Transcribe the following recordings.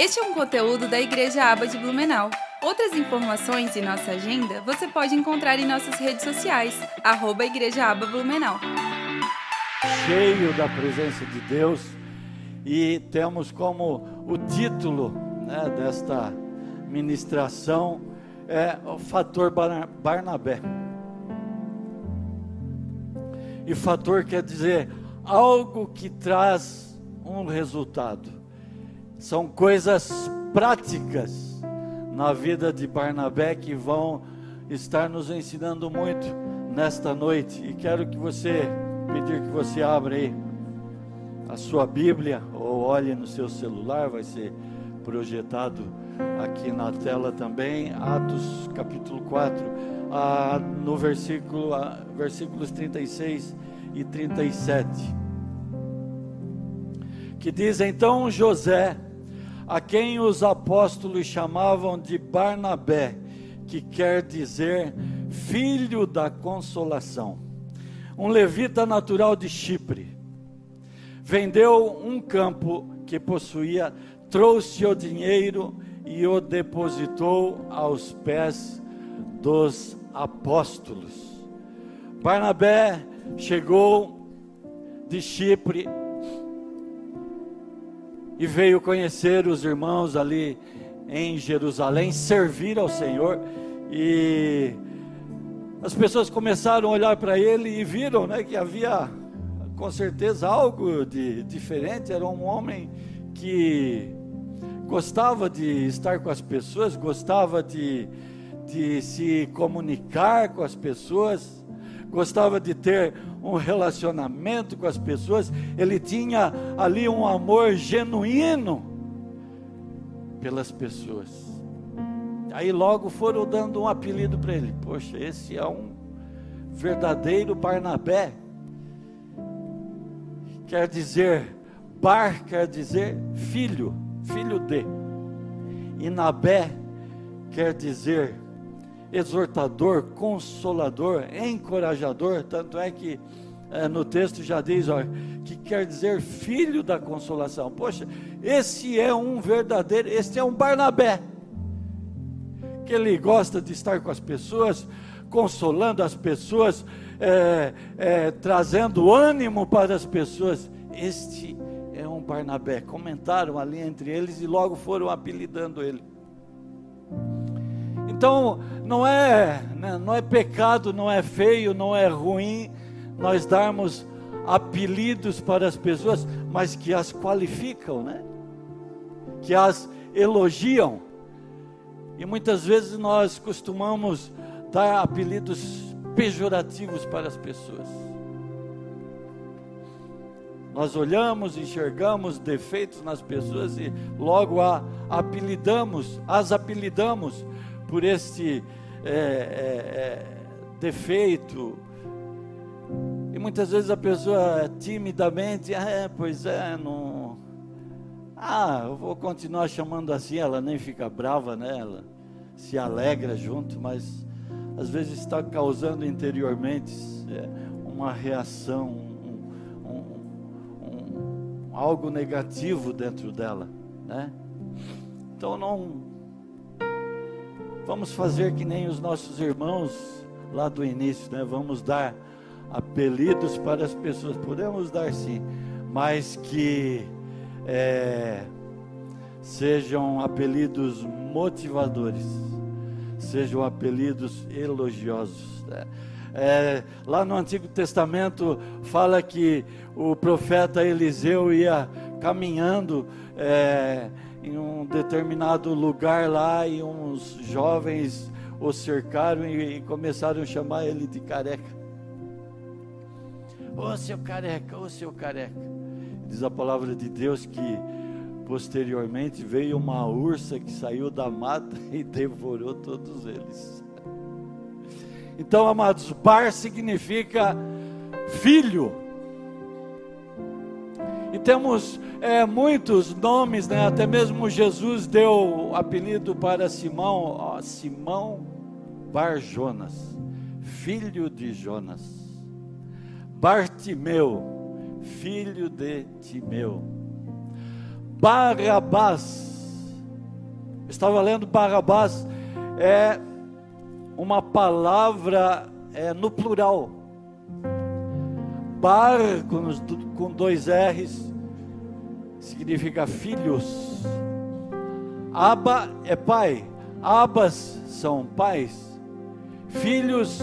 Este é um conteúdo da Igreja Aba de Blumenau. Outras informações e nossa agenda você pode encontrar em nossas redes sociais, arroba Igreja Aba Blumenau. Cheio da presença de Deus e temos como o título né, desta ministração é o fator Barnabé. E fator quer dizer algo que traz um resultado. São coisas práticas na vida de Barnabé que vão estar nos ensinando muito nesta noite. E quero que você pedir que você abra aí a sua Bíblia ou olhe no seu celular, vai ser projetado aqui na tela também, Atos capítulo 4, ah, no versículo, ah, versículos 36 e 37. Que diz então José, a quem os apóstolos chamavam de Barnabé, que quer dizer filho da consolação. Um levita natural de Chipre. Vendeu um campo que possuía, trouxe o dinheiro e o depositou aos pés dos apóstolos. Barnabé chegou de Chipre e veio conhecer os irmãos ali em Jerusalém, servir ao Senhor. E as pessoas começaram a olhar para ele e viram, né, que havia com certeza algo de diferente, era um homem que gostava de estar com as pessoas, gostava de, de se comunicar com as pessoas, gostava de ter um relacionamento com as pessoas, ele tinha ali um amor genuíno pelas pessoas. Aí logo foram dando um apelido para ele: Poxa, esse é um verdadeiro Barnabé. Quer dizer, Bar quer dizer filho, filho de. E Nabé quer dizer exortador, consolador, encorajador, tanto é que é, no texto já diz, ó, que quer dizer filho da consolação. Poxa, esse é um verdadeiro, esse é um Barnabé, que ele gosta de estar com as pessoas, consolando as pessoas, é, é, trazendo ânimo para as pessoas. Este é um Barnabé. Comentaram ali entre eles e logo foram apelidando ele. Então, não é, né, não é pecado, não é feio, não é ruim nós darmos apelidos para as pessoas, mas que as qualificam, né? Que as elogiam. E muitas vezes nós costumamos dar apelidos pejorativos para as pessoas. Nós olhamos, enxergamos defeitos nas pessoas e logo a apelidamos, as apelidamos por este é, é, é, defeito. E muitas vezes a pessoa timidamente, ah, é, pois é, não. Ah, eu vou continuar chamando assim, ela nem fica brava, né? Ela se alegra junto, mas às vezes está causando interiormente é, uma reação, um, um, um, algo negativo dentro dela, né? Então não Vamos fazer que nem os nossos irmãos lá do início, né? Vamos dar apelidos para as pessoas. Podemos dar sim, mas que é, sejam apelidos motivadores, sejam apelidos elogiosos. Né? É, lá no Antigo Testamento fala que o profeta Eliseu ia caminhando. É, em um determinado lugar lá e uns jovens o cercaram e, e começaram a chamar ele de careca. Ô oh, seu careca, ô oh, seu careca. Diz a palavra de Deus que posteriormente veio uma ursa que saiu da mata e devorou todos eles. Então, amados, bar significa filho. Temos é, muitos nomes, né? até mesmo Jesus deu apelido para Simão, ó, Simão Bar Jonas, filho de Jonas. Bartimeu, filho de Timeu. Barabás, Estava lendo Barrabás, é uma palavra é, no plural. Bar com, com dois R's significa filhos. Aba é pai. Abas são pais. Filhos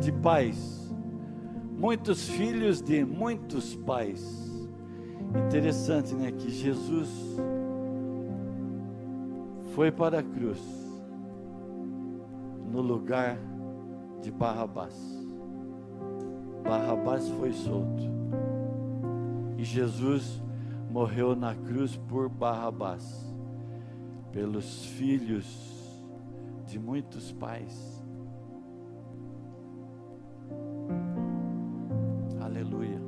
de pais. Muitos filhos de muitos pais. Interessante, né? Que Jesus foi para a cruz no lugar de Barrabás. Barrabás foi solto. E Jesus morreu na cruz por Barrabás, pelos filhos de muitos pais. Aleluia.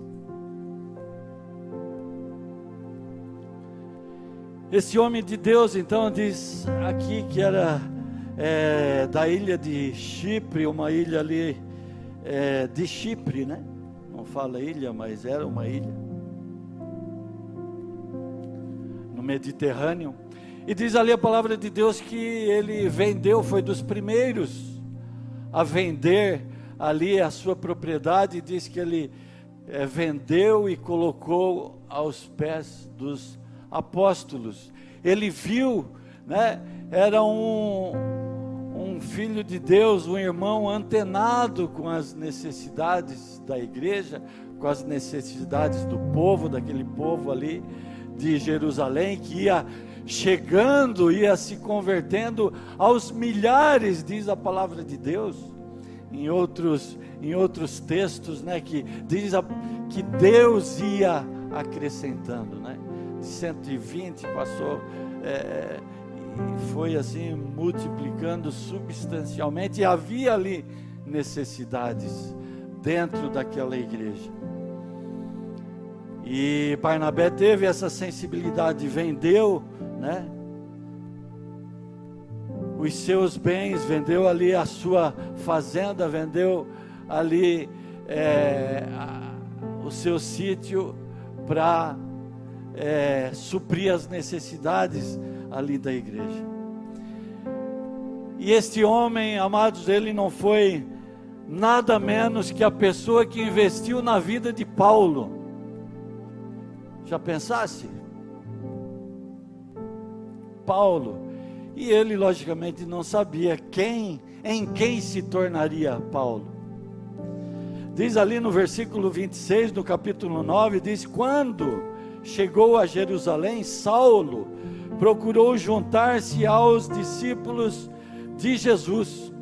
Esse homem de Deus, então, diz aqui que era é, da ilha de Chipre, uma ilha ali é, de Chipre, né? Não fala ilha, mas era uma ilha. Mediterrâneo. E diz ali a palavra de Deus que ele vendeu, foi dos primeiros a vender ali a sua propriedade. Diz que ele é, vendeu e colocou aos pés dos apóstolos. Ele viu, né? Era um, um filho de Deus, um irmão antenado com as necessidades da igreja, com as necessidades do povo, daquele povo ali de Jerusalém, que ia chegando, ia se convertendo aos milhares, diz a palavra de Deus. Em outros, em outros textos, né, que diz a, que Deus ia acrescentando, né? de 120 passou é, e foi assim multiplicando substancialmente e havia ali necessidades dentro daquela igreja. E Barnabé teve essa sensibilidade, vendeu, né? Os seus bens, vendeu ali a sua fazenda, vendeu ali é, o seu sítio para é, suprir as necessidades ali da igreja. E este homem, amados, ele não foi nada menos que a pessoa que investiu na vida de Paulo. Já pensasse? Paulo. E ele, logicamente, não sabia quem, em quem se tornaria Paulo. Diz ali no versículo 26 do capítulo 9: diz: Quando chegou a Jerusalém, Saulo procurou juntar-se aos discípulos de Jesus.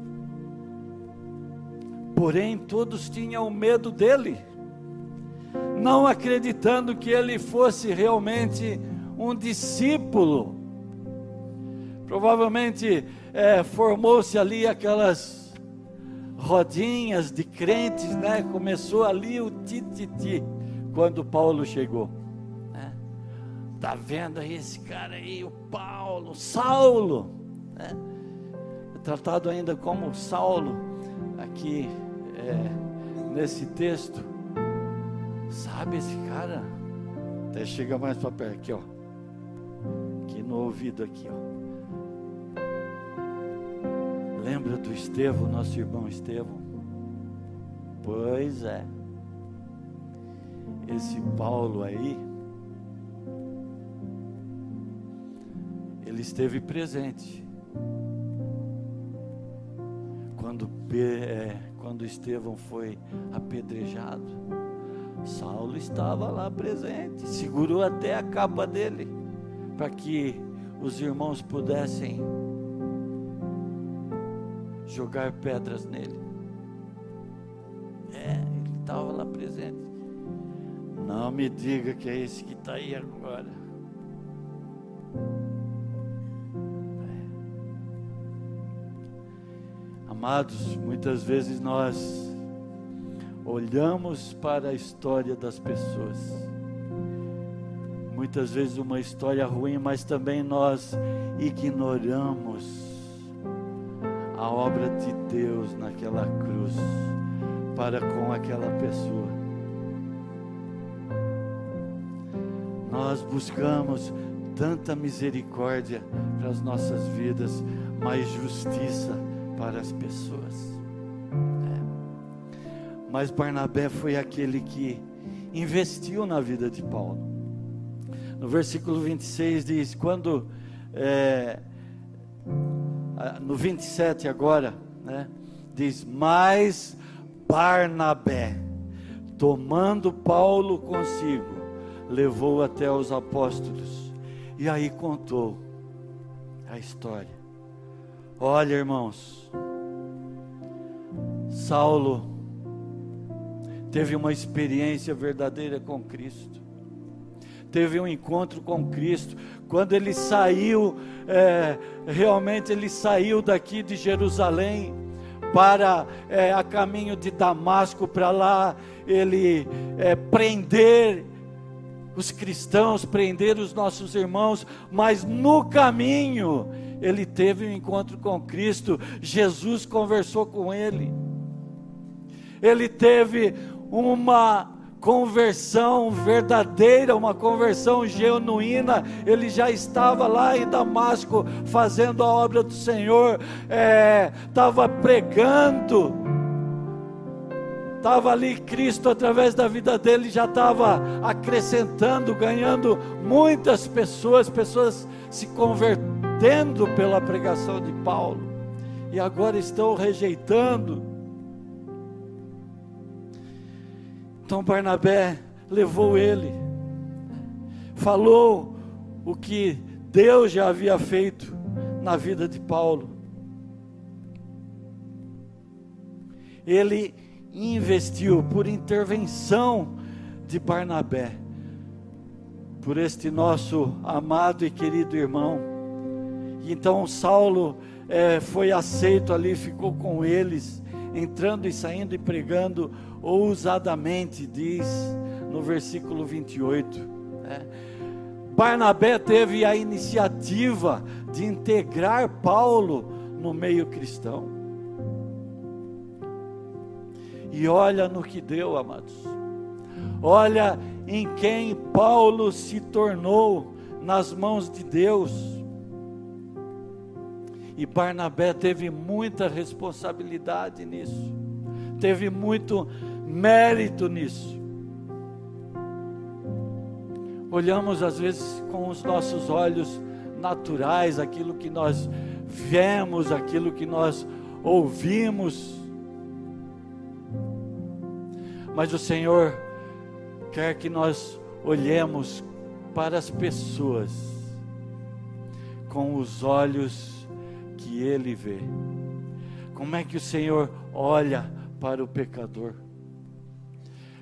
Porém, todos tinham medo dele, não acreditando que ele fosse realmente um discípulo. Provavelmente é, formou-se ali aquelas rodinhas de crentes, né? Começou ali o tititi quando Paulo chegou. Tá vendo aí esse cara aí, o Paulo, Saulo, né? Tratado ainda como Saulo aqui é, nesse texto. Sabe esse cara? Até chega mais para perto aqui, ó. Aqui no ouvido aqui, ó. Lembra do Estevão, nosso irmão Estevão? Pois é. Esse Paulo aí, ele esteve presente. Quando, é, quando Estevão foi apedrejado, Saulo estava lá presente, segurou até a capa dele, para que os irmãos pudessem jogar pedras nele. É, ele estava lá presente. Não me diga que é esse que está aí agora. Amados, muitas vezes nós olhamos para a história das pessoas, muitas vezes uma história ruim, mas também nós ignoramos a obra de Deus naquela cruz para com aquela pessoa. Nós buscamos tanta misericórdia para as nossas vidas, mais justiça para as pessoas. Mas Barnabé foi aquele que investiu na vida de Paulo. No versículo 26 diz: quando é, no 27 agora, né, diz: Mas Barnabé, tomando Paulo consigo, levou até os apóstolos, e aí contou a história. Olha, irmãos, Saulo teve uma experiência verdadeira com Cristo, teve um encontro com Cristo. Quando ele saiu, é, realmente ele saiu daqui de Jerusalém para é, a caminho de Damasco, para lá ele é, prender os cristãos, prender os nossos irmãos, mas no caminho ele teve um encontro com Cristo, Jesus conversou com ele, ele teve uma conversão verdadeira, uma conversão genuína. Ele já estava lá em Damasco fazendo a obra do Senhor, estava é, pregando. Estava ali Cristo através da vida dele, já estava acrescentando, ganhando muitas pessoas, pessoas se convertendo pela pregação de Paulo, e agora estão rejeitando Então Barnabé levou ele, falou o que Deus já havia feito na vida de Paulo. Ele investiu por intervenção de Barnabé, por este nosso amado e querido irmão. Então Saulo é, foi aceito ali, ficou com eles, entrando e saindo e pregando ousadamente, diz no versículo 28. Né? Barnabé teve a iniciativa de integrar Paulo no meio cristão. E olha no que deu, amados. Olha em quem Paulo se tornou nas mãos de Deus. E Barnabé teve muita responsabilidade nisso. Teve muito mérito nisso. Olhamos às vezes com os nossos olhos naturais aquilo que nós vemos, aquilo que nós ouvimos. Mas o Senhor quer que nós olhemos para as pessoas com os olhos que Ele vê. Como é que o Senhor olha para o pecador?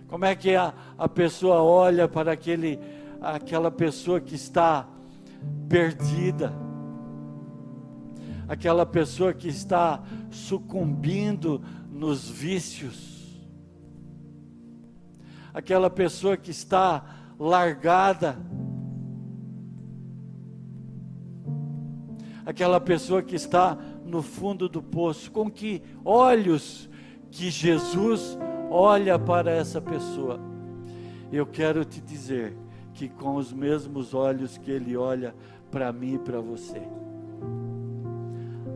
Como é que a, a pessoa olha para aquele, aquela pessoa que está perdida? Aquela pessoa que está sucumbindo nos vícios? Aquela pessoa que está largada? Aquela pessoa que está no fundo do poço? Com que olhos que Jesus olha para essa pessoa. Eu quero te dizer que com os mesmos olhos que ele olha para mim e para você,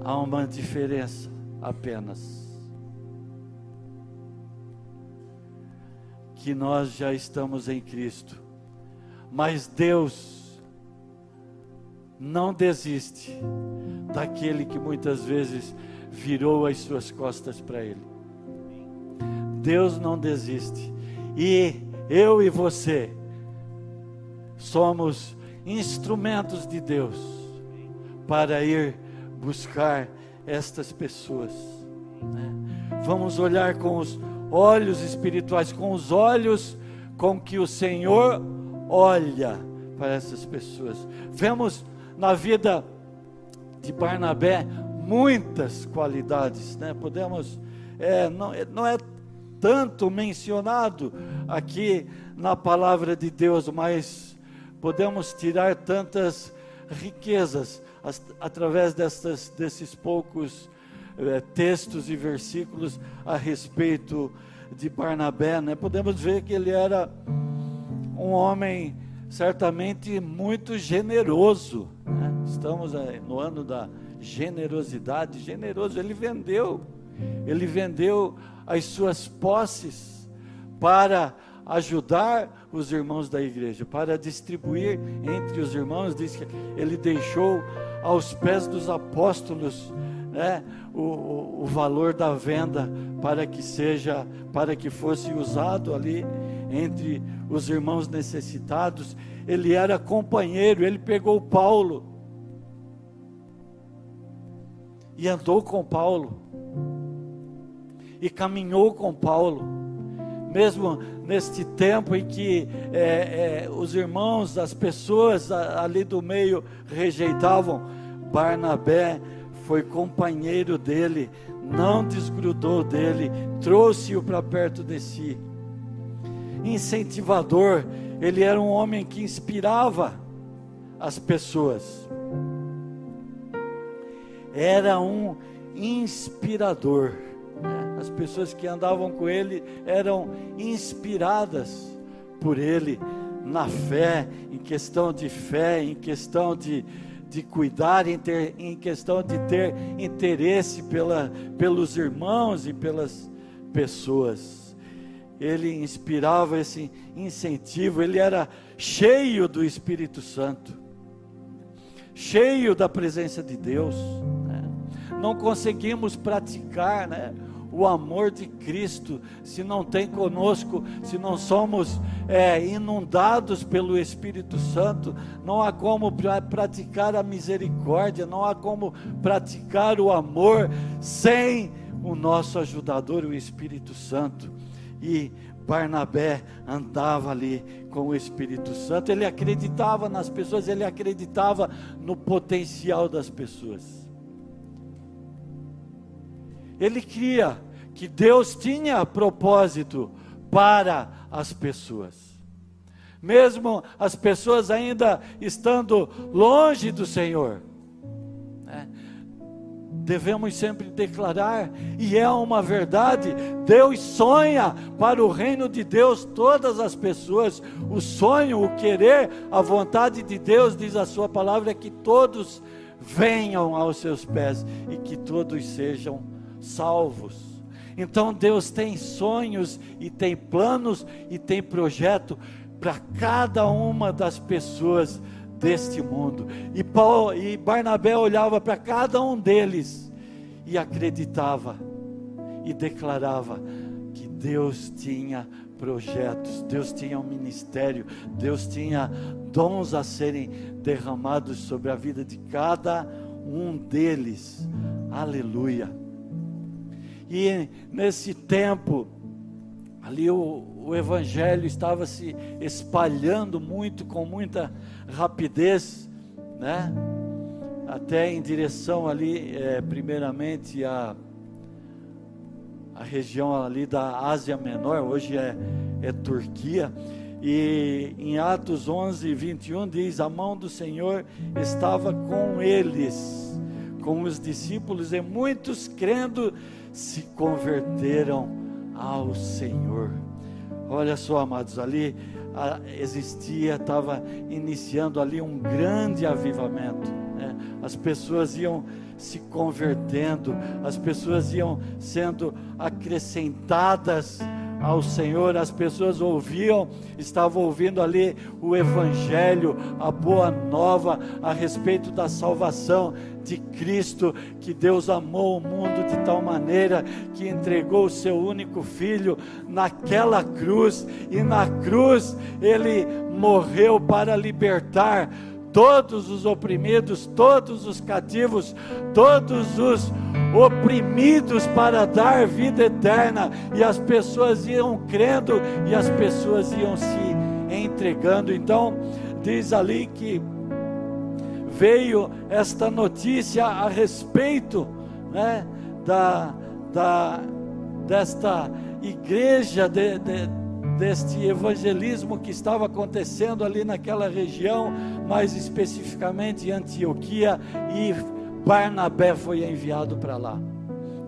há uma diferença apenas. Que nós já estamos em Cristo, mas Deus não desiste daquele que muitas vezes virou as suas costas para Ele. Deus não desiste. E eu e você somos instrumentos de Deus para ir buscar estas pessoas. Né? Vamos olhar com os olhos espirituais, com os olhos com que o Senhor olha para essas pessoas. Vemos na vida de Barnabé muitas qualidades, né? Podemos, é, não, não é tanto mencionado aqui na palavra de Deus, mas podemos tirar tantas riquezas as, através destas, desses poucos eh, textos e versículos a respeito de Barnabé, né? Podemos ver que ele era um homem certamente muito generoso. Né? Estamos no ano da generosidade, generoso. Ele vendeu, ele vendeu as suas posses para ajudar os irmãos da igreja, para distribuir entre os irmãos. Diz que ele deixou aos pés dos apóstolos né, o, o, o valor da venda para que seja, para que fosse usado ali entre os irmãos necessitados. Ele era companheiro, ele pegou Paulo e andou com Paulo e caminhou com Paulo, mesmo neste tempo em que é, é, os irmãos, as pessoas ali do meio rejeitavam, Barnabé foi companheiro dele, não desgrudou dele, trouxe-o para perto de si incentivador, ele era um homem que inspirava as pessoas. Era um inspirador. Né? As pessoas que andavam com ele eram inspiradas por ele na fé, em questão de fé, em questão de, de cuidar, em, ter, em questão de ter interesse pela, pelos irmãos e pelas pessoas ele inspirava esse incentivo, ele era cheio do Espírito Santo, cheio da presença de Deus. Né? Não conseguimos praticar né, o amor de Cristo se não tem conosco, se não somos é, inundados pelo Espírito Santo. Não há como praticar a misericórdia, não há como praticar o amor sem o nosso ajudador, o Espírito Santo e Barnabé andava ali com o Espírito Santo, ele acreditava nas pessoas, ele acreditava no potencial das pessoas. Ele cria que Deus tinha propósito para as pessoas. Mesmo as pessoas ainda estando longe do Senhor, devemos sempre declarar, e é uma verdade: Deus sonha para o reino de Deus todas as pessoas. O sonho, o querer, a vontade de Deus, diz a Sua palavra, é que todos venham aos seus pés e que todos sejam salvos. Então Deus tem sonhos e tem planos e tem projeto para cada uma das pessoas deste mundo. E, Paulo, e Barnabé olhava para cada um deles e acreditava e declarava que Deus tinha projetos, Deus tinha um ministério, Deus tinha dons a serem derramados sobre a vida de cada um deles. Aleluia. E nesse tempo, ali o, o evangelho estava se espalhando muito, com muita rapidez, né? Até em direção ali, é, primeiramente a a região ali da Ásia Menor, hoje é, é Turquia. E em Atos 11, 21 diz: A mão do Senhor estava com eles, com os discípulos, e muitos crendo se converteram ao Senhor. Olha só, amados, ali existia, estava iniciando ali um grande avivamento. Né? As pessoas iam se convertendo, as pessoas iam sendo acrescentadas ao Senhor, as pessoas ouviam, estavam ouvindo ali o Evangelho, a boa nova a respeito da salvação de Cristo, que Deus amou o mundo de tal maneira que entregou o seu único filho naquela cruz, e na cruz ele morreu para libertar todos os oprimidos, todos os cativos, todos os oprimidos para dar vida eterna, e as pessoas iam crendo e as pessoas iam se entregando. Então, diz ali que veio esta notícia a respeito né, da, da, desta igreja, de, de, deste evangelismo que estava acontecendo ali naquela região, mais especificamente em Antioquia, e Barnabé foi enviado para lá.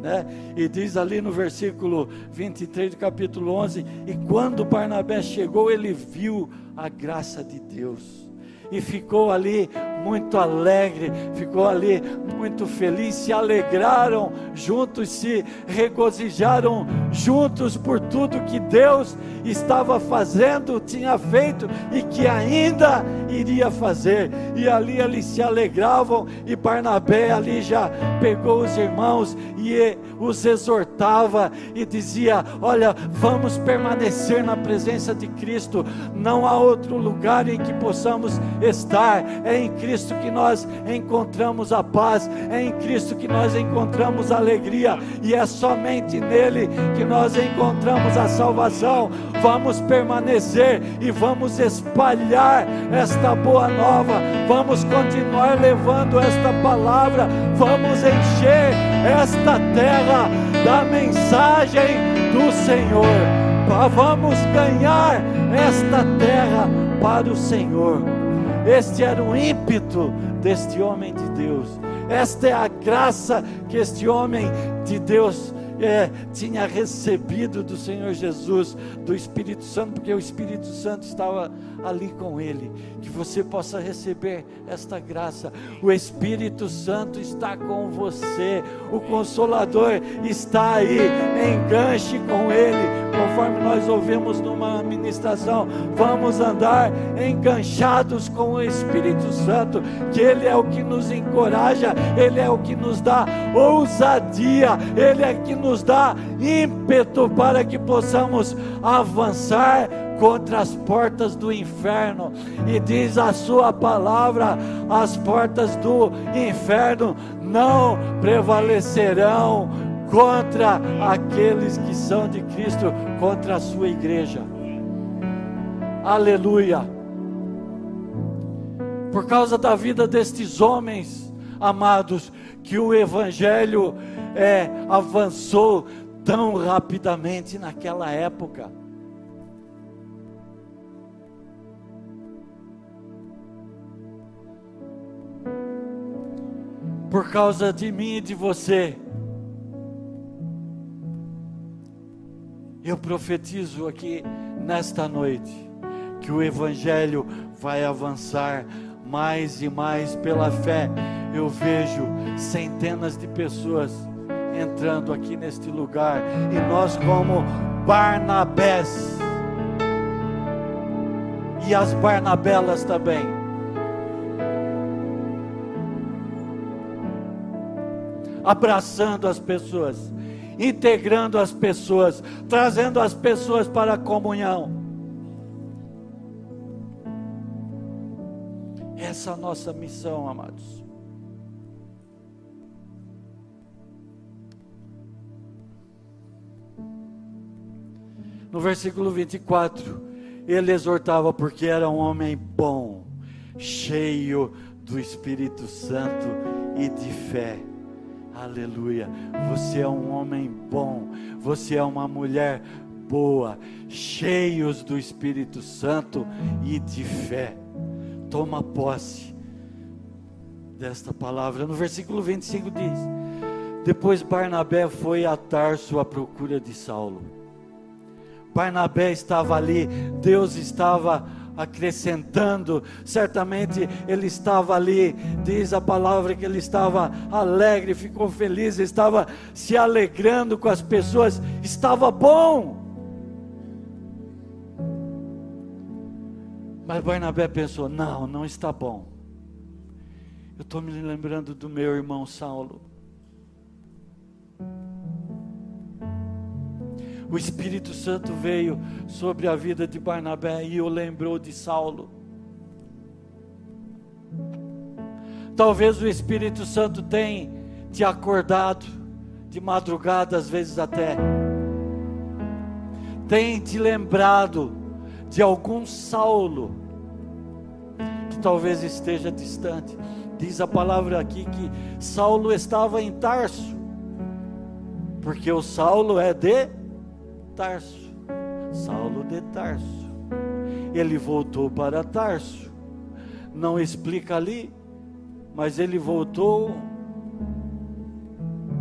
Né? E diz ali no versículo 23 do capítulo 11: E quando Barnabé chegou, ele viu a graça de Deus e ficou ali muito alegre, ficou ali muito feliz, se alegraram juntos, se regozijaram juntos por tudo que Deus estava fazendo, tinha feito e que ainda iria fazer. E ali eles se alegravam e Barnabé ali já pegou os irmãos e os exortava e dizia: Olha, vamos permanecer na presença de Cristo, não há outro lugar em que possamos estar, é em Cristo que nós encontramos a paz, é em Cristo que nós encontramos a alegria, e é somente nele que nós encontramos a salvação. Vamos permanecer e vamos espalhar esta boa nova, vamos continuar levando esta palavra, vamos encher esta terra da mensagem do Senhor. Vamos ganhar esta terra para o Senhor. Este era o ímpeto deste homem de Deus. Esta é a graça que este homem de Deus é, tinha recebido do Senhor Jesus, do Espírito Santo, porque o Espírito Santo estava ali com ele. Que você possa receber esta graça. O Espírito Santo está com você, o Consolador está aí, enganche com ele, conforme nós ouvimos numa ministração. Vamos andar enganchados com o Espírito Santo, que ele é o que nos encoraja, ele é o que nos dá ousadia, ele é que nos nos dá ímpeto para que possamos avançar contra as portas do inferno. E diz a sua palavra: as portas do inferno não prevalecerão contra aqueles que são de Cristo, contra a sua igreja. Aleluia. Por causa da vida destes homens, amados, que o Evangelho é, avançou tão rapidamente naquela época. Por causa de mim e de você, eu profetizo aqui nesta noite que o Evangelho vai avançar mais e mais pela fé. Eu vejo centenas de pessoas entrando aqui neste lugar, e nós, como Barnabés, e as Barnabelas também, abraçando as pessoas, integrando as pessoas, trazendo as pessoas para a comunhão. Essa é a nossa missão, amados. No versículo 24, ele exortava porque era um homem bom, cheio do Espírito Santo e de fé. Aleluia. Você é um homem bom, você é uma mulher boa, cheios do Espírito Santo e de fé. Toma posse desta palavra. No versículo 25 diz: Depois Barnabé foi a Tarso à procura de Saulo Barnabé estava ali, Deus estava acrescentando, certamente ele estava ali, diz a palavra que ele estava alegre, ficou feliz, estava se alegrando com as pessoas, estava bom. Mas Barnabé pensou: não, não está bom. Eu estou me lembrando do meu irmão Saulo. o Espírito Santo veio sobre a vida de Barnabé e o lembrou de Saulo. Talvez o Espírito Santo tenha te acordado de madrugada, às vezes até, tem te lembrado de algum Saulo talvez esteja distante. Diz a palavra aqui que Saulo estava em Tarso, porque o Saulo é de Tarso, Saulo de Tarso. Ele voltou para Tarso. Não explica ali, mas ele voltou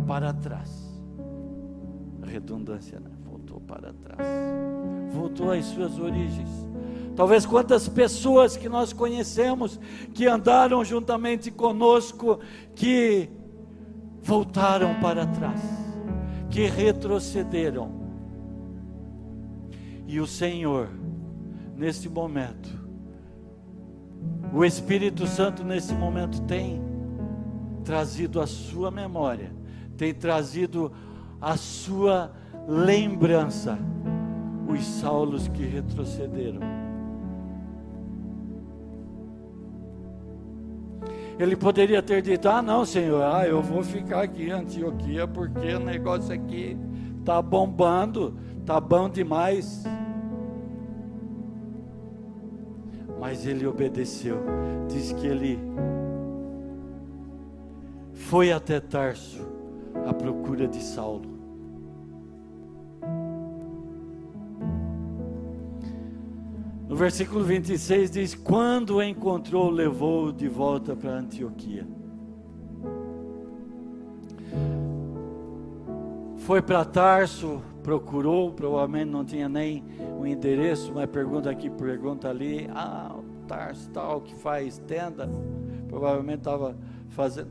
para trás. redundância, né? voltou para trás, voltou às suas origens. Talvez quantas pessoas que nós conhecemos, que andaram juntamente conosco, que voltaram para trás, que retrocederam. E o Senhor, nesse momento, o Espírito Santo nesse momento tem trazido a sua memória, tem trazido a sua lembrança os Saulos que retrocederam. Ele poderia ter dito: Ah, não, Senhor, ah, eu vou ficar aqui em Antioquia porque o negócio aqui está bombando, está bom demais. Mas ele obedeceu, diz que ele foi até Tarso à procura de Saulo. No versículo 26 diz: Quando o encontrou, levou-o de volta para Antioquia. Foi para Tarso, procurou, provavelmente não tinha nem o endereço, mas pergunta aqui, pergunta ali. Ah, Tarso tal que faz tenda, provavelmente estava fazendo.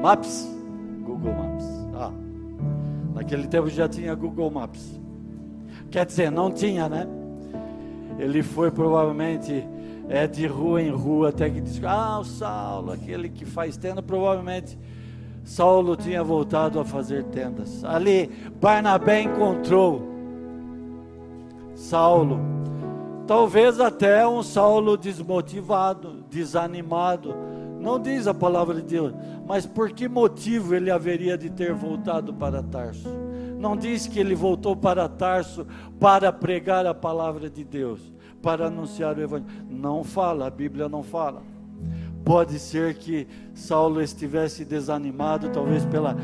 Maps. Naquele tempo já tinha Google Maps. Quer dizer, não tinha, né? Ele foi provavelmente é, de rua em rua até que disse: Ah, o Saulo, aquele que faz tenda, provavelmente Saulo tinha voltado a fazer tendas. Ali, Barnabé encontrou Saulo. Talvez até um Saulo desmotivado, desanimado. Não diz a palavra de Deus, mas por que motivo ele haveria de ter voltado para Tarso? Não diz que ele voltou para Tarso para pregar a palavra de Deus, para anunciar o evangelho. Não fala, a Bíblia não fala. Pode ser que Saulo estivesse desanimado, talvez pela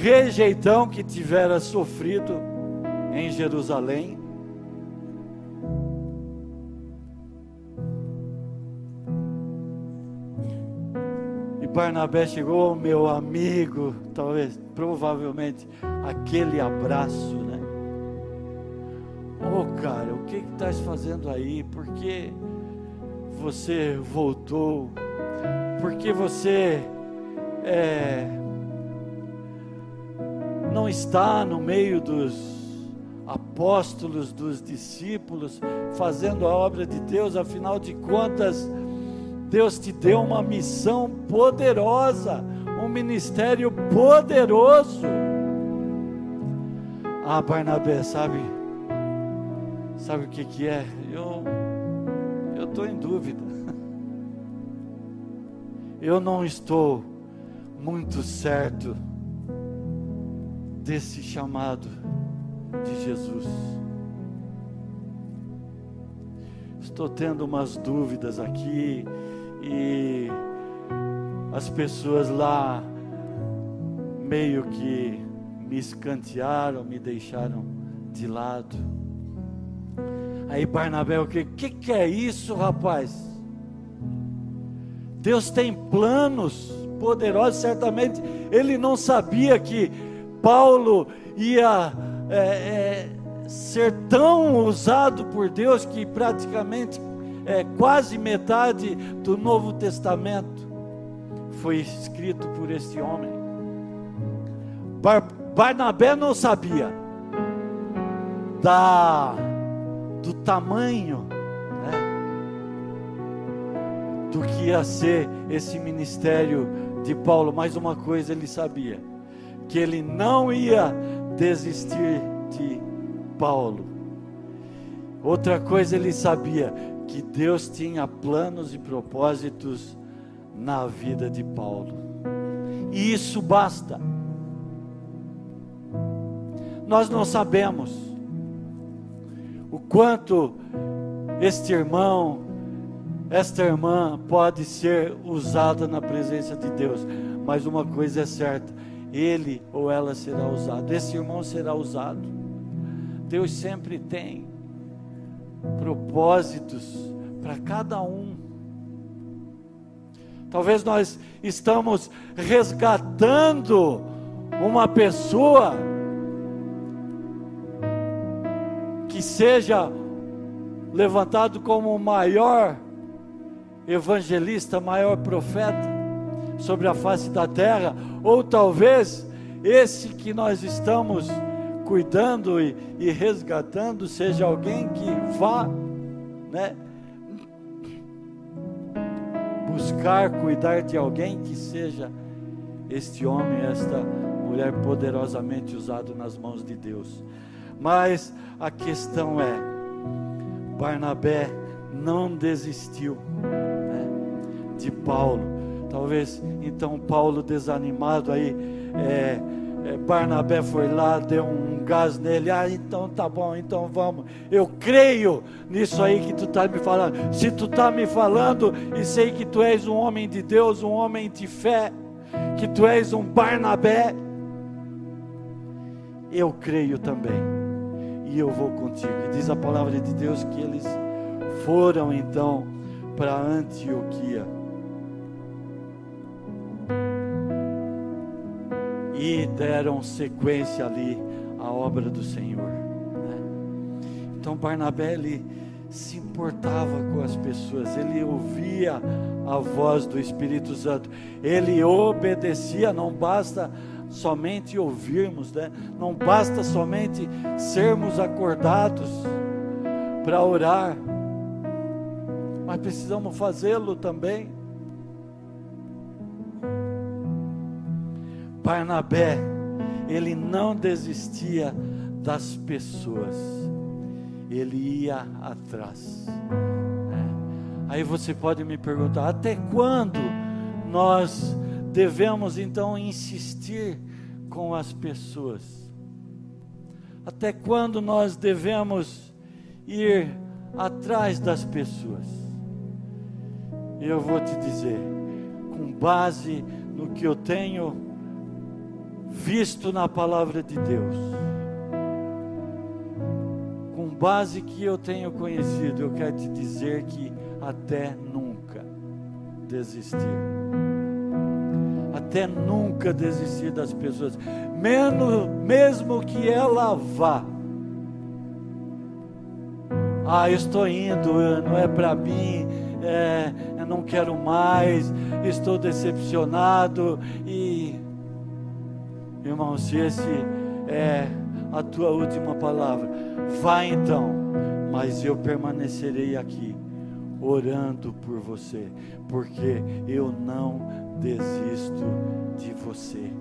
rejeição que tivera sofrido em Jerusalém Barnabé chegou, meu amigo, talvez, provavelmente, aquele abraço, né? Oh, cara, o que estás fazendo aí? Por que você voltou? Por que você é, não está no meio dos apóstolos, dos discípulos, fazendo a obra de Deus? Afinal de contas, Deus te deu uma missão poderosa, um ministério poderoso. Ah, Barnabé, sabe? Sabe o que que é? Eu eu estou em dúvida. Eu não estou muito certo desse chamado de Jesus. Estou tendo umas dúvidas aqui e as pessoas lá meio que me escantearam, me deixaram de lado. Aí Barnabé, o que, que, que é isso, rapaz? Deus tem planos poderosos, certamente ele não sabia que Paulo ia é, é, ser tão usado por Deus que praticamente é, quase metade do Novo Testamento foi escrito por este homem. Bar Barnabé não sabia da, do tamanho né, do que ia ser esse ministério de Paulo, mas uma coisa ele sabia: que ele não ia desistir de Paulo. Outra coisa ele sabia que Deus tinha planos e propósitos na vida de Paulo. E isso basta. Nós não sabemos o quanto este irmão, esta irmã pode ser usada na presença de Deus, mas uma coisa é certa: ele ou ela será usado, esse irmão será usado. Deus sempre tem propósitos para cada um. Talvez nós estamos resgatando uma pessoa que seja levantado como o maior evangelista, maior profeta sobre a face da terra, ou talvez esse que nós estamos cuidando e, e resgatando seja alguém que vá, né, buscar cuidar de alguém que seja este homem, esta mulher poderosamente usado nas mãos de Deus. Mas a questão é, Barnabé não desistiu né, de Paulo. Talvez então Paulo desanimado aí, é, Barnabé foi lá, deu um gás nele. Ah, então tá bom, então vamos. Eu creio nisso aí que tu está me falando. Se tu está me falando e sei que tu és um homem de Deus, um homem de fé, que tu és um Barnabé, eu creio também. E eu vou contigo. E diz a palavra de Deus que eles foram então para Antioquia. E deram sequência ali à obra do Senhor. Né? Então Barnabé ele se importava com as pessoas, ele ouvia a voz do Espírito Santo, ele obedecia, não basta somente ouvirmos, né? não basta somente sermos acordados para orar, mas precisamos fazê-lo também. Barnabé, ele não desistia das pessoas, ele ia atrás. É. Aí você pode me perguntar: até quando nós devemos então insistir com as pessoas? Até quando nós devemos ir atrás das pessoas. Eu vou te dizer, com base no que eu tenho visto na palavra de Deus, com base que eu tenho conhecido, eu quero te dizer que até nunca desistir. Até nunca desistir das pessoas, mesmo, mesmo que ela vá ah, estou indo, não é para mim, é, eu não quero mais, estou decepcionado. E, irmão, se esse é a tua última palavra, vá então, mas eu permanecerei aqui orando por você, porque eu não desisto de você.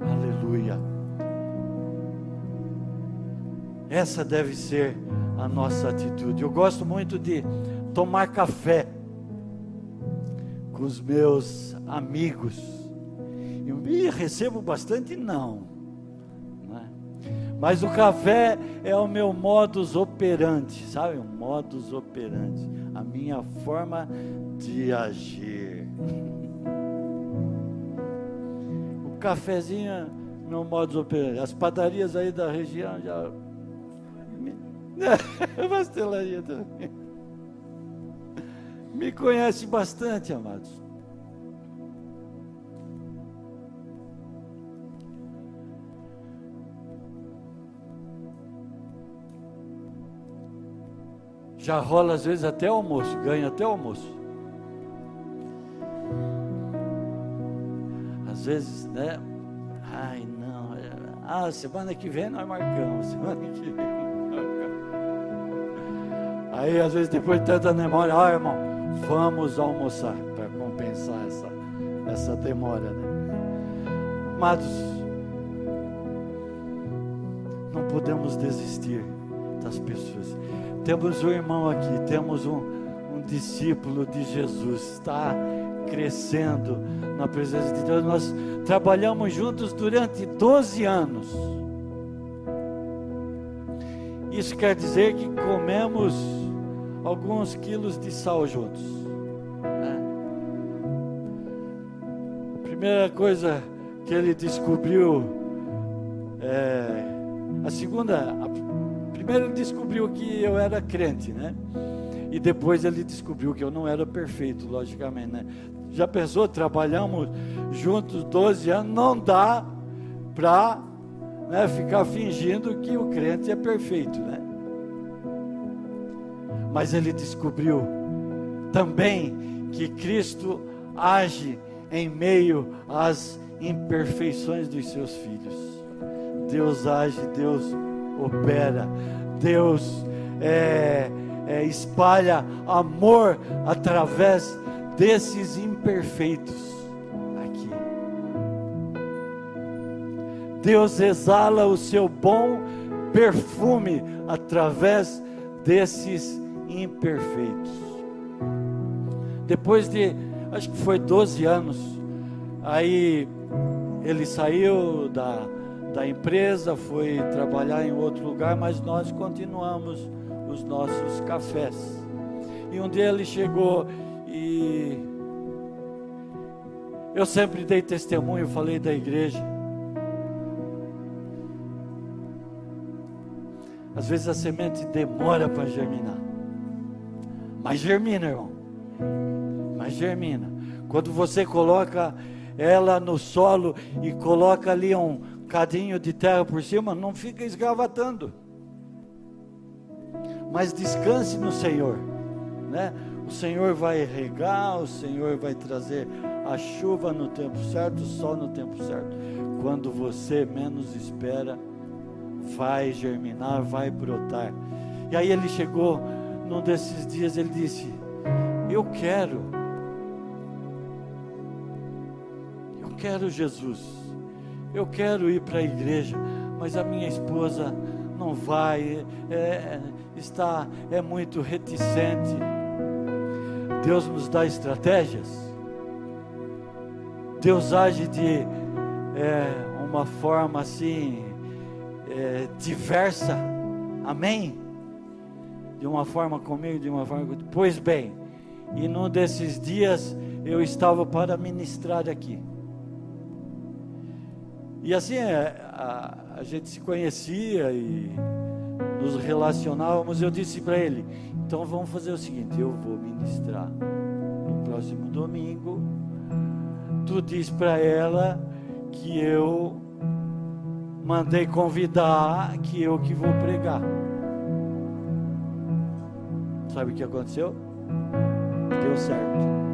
Aleluia. Essa deve ser a nossa atitude. Eu gosto muito de tomar café com os meus amigos. E recebo bastante não. Né? Mas o café é o meu modus operandi, sabe? O modus operandi, a minha forma de agir. o cafezinho é meu modus operandi. As padarias aí da região já Pastelaria também. Me conhece bastante, amados. Já rola às vezes até almoço, ganha até almoço. Às vezes, né? Ai, não. É, ah, semana que vem nós marcamos. Semana que vem. Aí às vezes depois de tanta memória, ah irmão, vamos almoçar para compensar essa, essa demora, né? Amados, não podemos desistir das pessoas. Temos um irmão aqui, temos um, um discípulo de Jesus, está crescendo na presença de Deus. Nós trabalhamos juntos durante 12 anos. Isso quer dizer que comemos alguns quilos de sal juntos. Né? Primeira coisa que ele descobriu, é, a segunda, a, primeiro ele descobriu que eu era crente, né? E depois ele descobriu que eu não era perfeito, logicamente, né? Já pensou? Trabalhamos juntos 12 anos, não dá para né, ficar fingindo que o crente é perfeito, né? Mas ele descobriu também que Cristo age em meio às imperfeições dos seus filhos. Deus age, Deus opera, Deus é, é, espalha amor através desses imperfeitos aqui. Deus exala o seu bom perfume através desses imperfeitos. Depois de, acho que foi 12 anos, aí ele saiu da, da empresa, foi trabalhar em outro lugar, mas nós continuamos os nossos cafés. E um dia ele chegou e eu sempre dei testemunho, falei da igreja. Às vezes a semente demora para germinar. Mas germina, irmão. Mas germina. Quando você coloca ela no solo e coloca ali um cadinho de terra por cima, não fica esgravatando. Mas descanse no Senhor, né? O Senhor vai regar, o Senhor vai trazer a chuva no tempo certo, o sol no tempo certo. Quando você menos espera, vai germinar, vai brotar. E aí ele chegou num desses dias, ele disse: Eu quero, eu quero Jesus, eu quero ir para a igreja, mas a minha esposa não vai, é, é, está, é muito reticente. Deus nos dá estratégias, Deus age de é, uma forma assim, é, diversa, amém? De uma forma comigo, de uma forma. Pois bem, e num desses dias eu estava para ministrar aqui. E assim, é, a, a gente se conhecia e nos relacionávamos. Eu disse para ele: então vamos fazer o seguinte, eu vou ministrar no próximo domingo. Tu diz para ela que eu mandei convidar, que eu que vou pregar. Sabe o que aconteceu? Deu certo.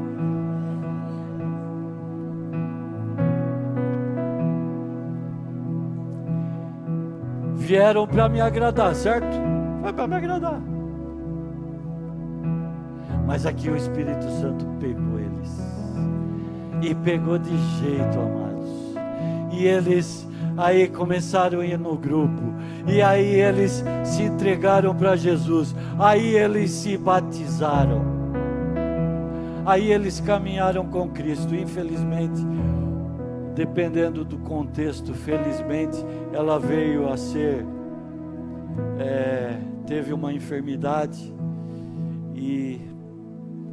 Vieram para me agradar, certo? Foi para me agradar. Mas aqui o Espírito Santo pegou eles. E pegou de jeito, amados. E eles aí começaram a ir no grupo, e aí eles se entregaram para Jesus, aí eles se batizaram, aí eles caminharam com Cristo. Infelizmente, dependendo do contexto, felizmente, ela veio a ser, é, teve uma enfermidade e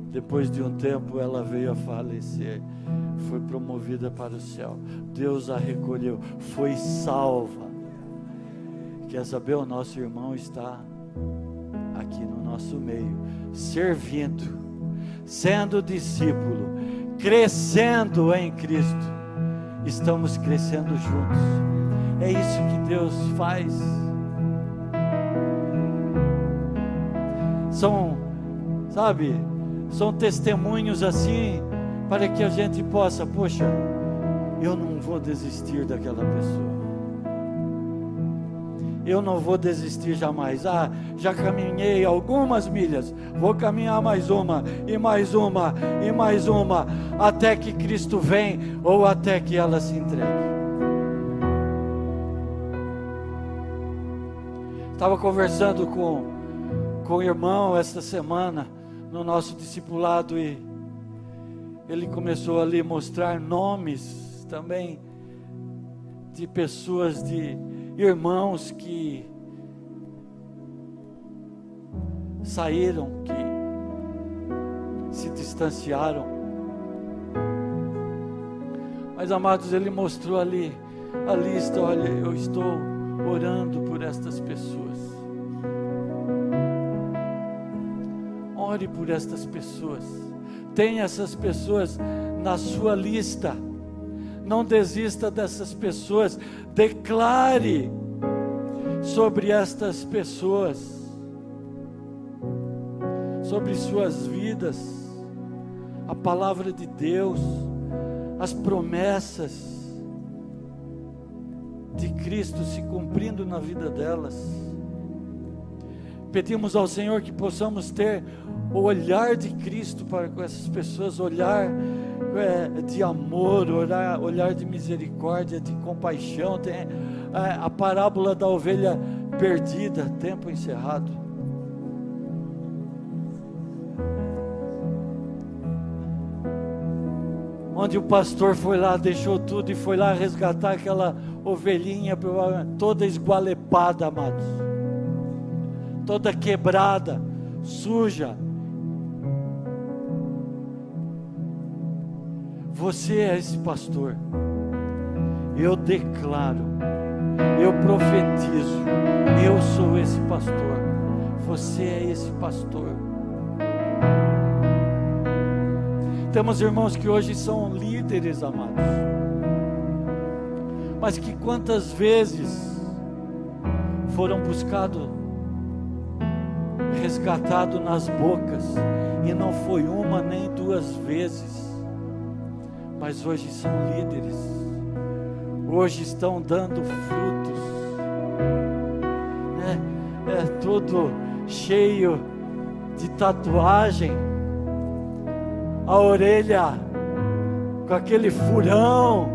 depois de um tempo ela veio a falecer foi promovida para o céu. Deus a recolheu, foi salva. Quer saber? O nosso irmão está aqui no nosso meio, servindo, sendo discípulo, crescendo em Cristo. Estamos crescendo juntos. É isso que Deus faz. São, sabe, são testemunhos assim para que a gente possa, poxa, eu não vou desistir daquela pessoa. Eu não vou desistir jamais. Ah, já caminhei algumas milhas, vou caminhar mais uma, e mais uma, e mais uma, até que Cristo vem ou até que ela se entregue. Estava conversando com, com o irmão esta semana no nosso discipulado e ele começou ali mostrar nomes também de pessoas, de irmãos que saíram, que se distanciaram. Mas amados, ele mostrou ali a lista, olha, eu estou orando por estas pessoas. Ore por estas pessoas Tenha essas pessoas na sua lista. Não desista dessas pessoas. Declare sobre estas pessoas, sobre suas vidas, a palavra de Deus, as promessas de Cristo se cumprindo na vida delas. Pedimos ao Senhor que possamos ter o olhar de Cristo para com essas pessoas, olhar é, de amor, olhar, olhar de misericórdia, de compaixão. Tem é, a parábola da ovelha perdida, tempo encerrado. Onde o pastor foi lá, deixou tudo e foi lá resgatar aquela ovelhinha toda esgualepada, amados, toda quebrada, suja. Você é esse pastor. Eu declaro, eu profetizo, eu sou esse pastor. Você é esse pastor. Temos irmãos que hoje são líderes, amados mas que quantas vezes foram buscados, resgatados nas bocas, e não foi uma nem duas vezes, mas hoje são líderes, hoje estão dando frutos, é, é tudo cheio de tatuagem, a orelha com aquele furão,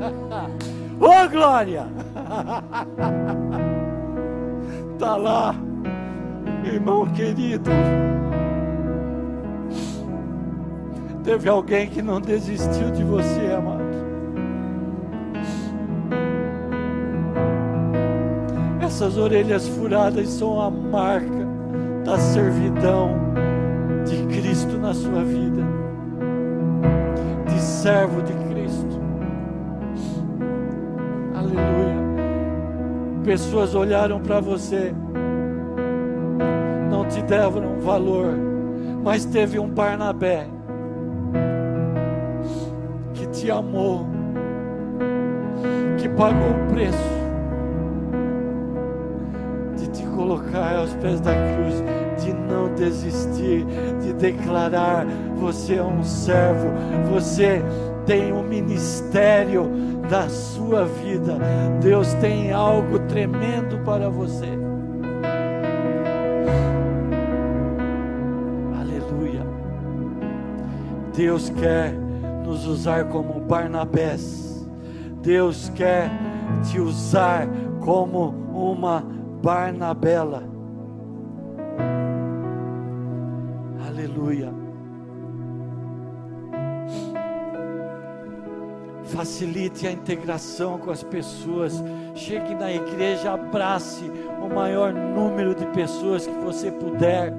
Ô oh, glória! Está lá, irmão querido. Teve alguém que não desistiu de você, amado. Essas orelhas furadas são a marca da servidão de Cristo na sua vida, de servo de pessoas olharam para você, não te deram valor, mas teve um Barnabé te amou, que pagou o preço de te colocar aos pés da cruz, de não desistir, de declarar: você é um servo, você tem um ministério da sua vida. Deus tem algo tremendo para você. Aleluia. Deus quer nos usar como Barnabés. Deus quer te usar como uma Barnabela. Aleluia. facilite a integração com as pessoas. Chegue na igreja, abrace o maior número de pessoas que você puder.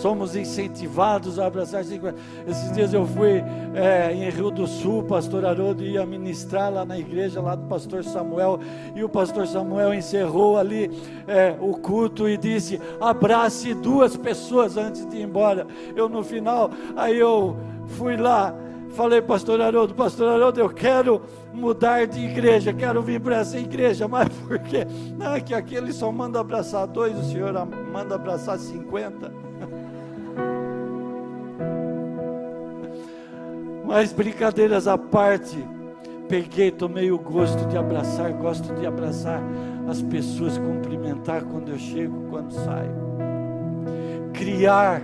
Somos incentivados a abraçar. Esses dias eu fui é, em Rio do Sul, pastor Haroldo ia ministrar lá na igreja, lá do pastor Samuel, e o pastor Samuel encerrou ali é, o culto e disse: abrace duas pessoas antes de ir embora. Eu no final, aí eu fui lá Falei, pastor Haroldo, pastor Haroldo, eu quero mudar de igreja, quero vir para essa igreja, mas por quê? Não, é que aqui ele só manda abraçar dois, o senhor manda abraçar cinquenta. Mas brincadeiras à parte, peguei, tomei o gosto de abraçar, gosto de abraçar as pessoas, cumprimentar quando eu chego, quando saio. Criar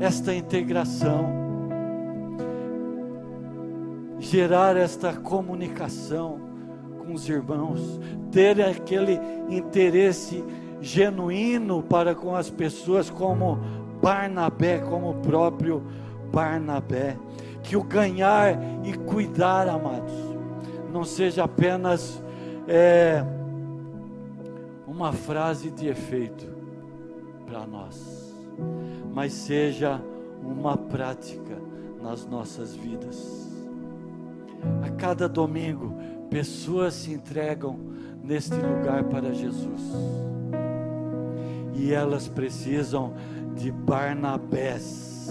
esta integração gerar esta comunicação com os irmãos, ter aquele interesse genuíno para com as pessoas, como Barnabé, como o próprio Barnabé. Que o ganhar e cuidar, amados, não seja apenas é, uma frase de efeito para nós, mas seja uma prática nas nossas vidas. A cada domingo, pessoas se entregam neste lugar para Jesus. e elas precisam de Barnabés.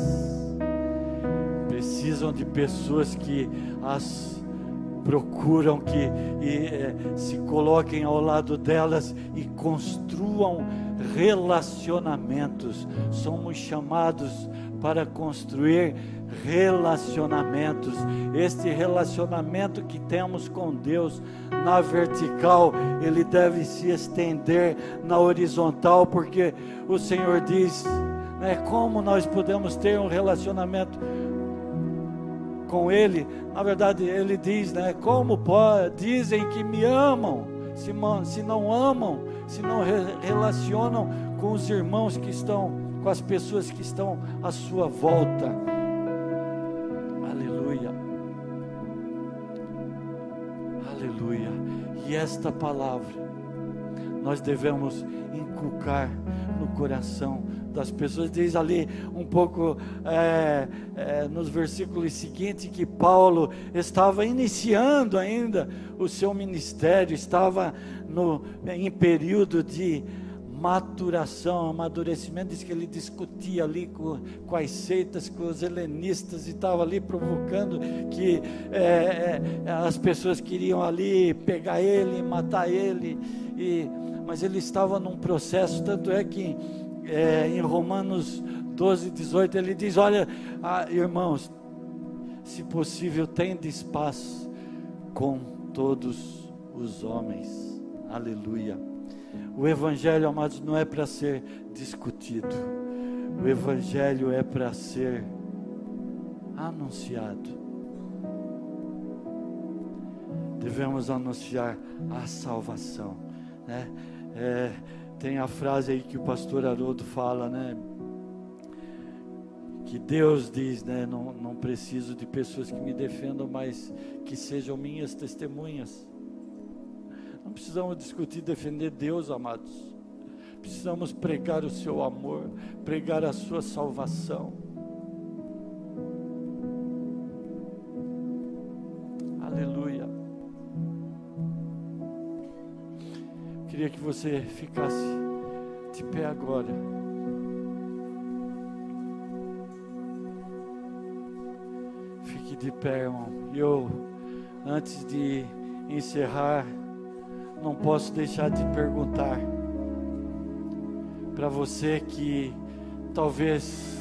Precisam de pessoas que as procuram que e, é, se coloquem ao lado delas e construam relacionamentos. Somos chamados para construir relacionamentos. Este relacionamento que temos com Deus na vertical, ele deve se estender na horizontal, porque o Senhor diz, né, como nós podemos ter um relacionamento com Ele? Na verdade, Ele diz, né, como pode, dizem que me amam, se, se não amam, se não re relacionam com os irmãos que estão, com as pessoas que estão à sua volta. E esta palavra nós devemos inculcar no coração das pessoas. Diz ali um pouco é, é, nos versículos seguintes que Paulo estava iniciando ainda o seu ministério, estava no, em período de maturação, amadurecimento, diz que ele discutia ali com, com as seitas, com os helenistas e estava ali provocando que é, é, as pessoas queriam ali pegar ele, matar ele, e, mas ele estava num processo, tanto é que é, em Romanos 12, 18 ele diz: Olha, ah, irmãos, se possível, tendes paz com todos os homens. Aleluia. O Evangelho, amados, não é para ser discutido. O Evangelho é para ser anunciado. Devemos anunciar a salvação. Né? É, tem a frase aí que o pastor Haroldo fala, né? Que Deus diz, né? Não, não preciso de pessoas que me defendam, mas que sejam minhas testemunhas. Não precisamos discutir, defender Deus, amados. Precisamos pregar o seu amor, pregar a sua salvação. Queria que você ficasse de pé agora. Fique de pé, irmão. E eu, antes de encerrar, não posso deixar de perguntar para você que talvez.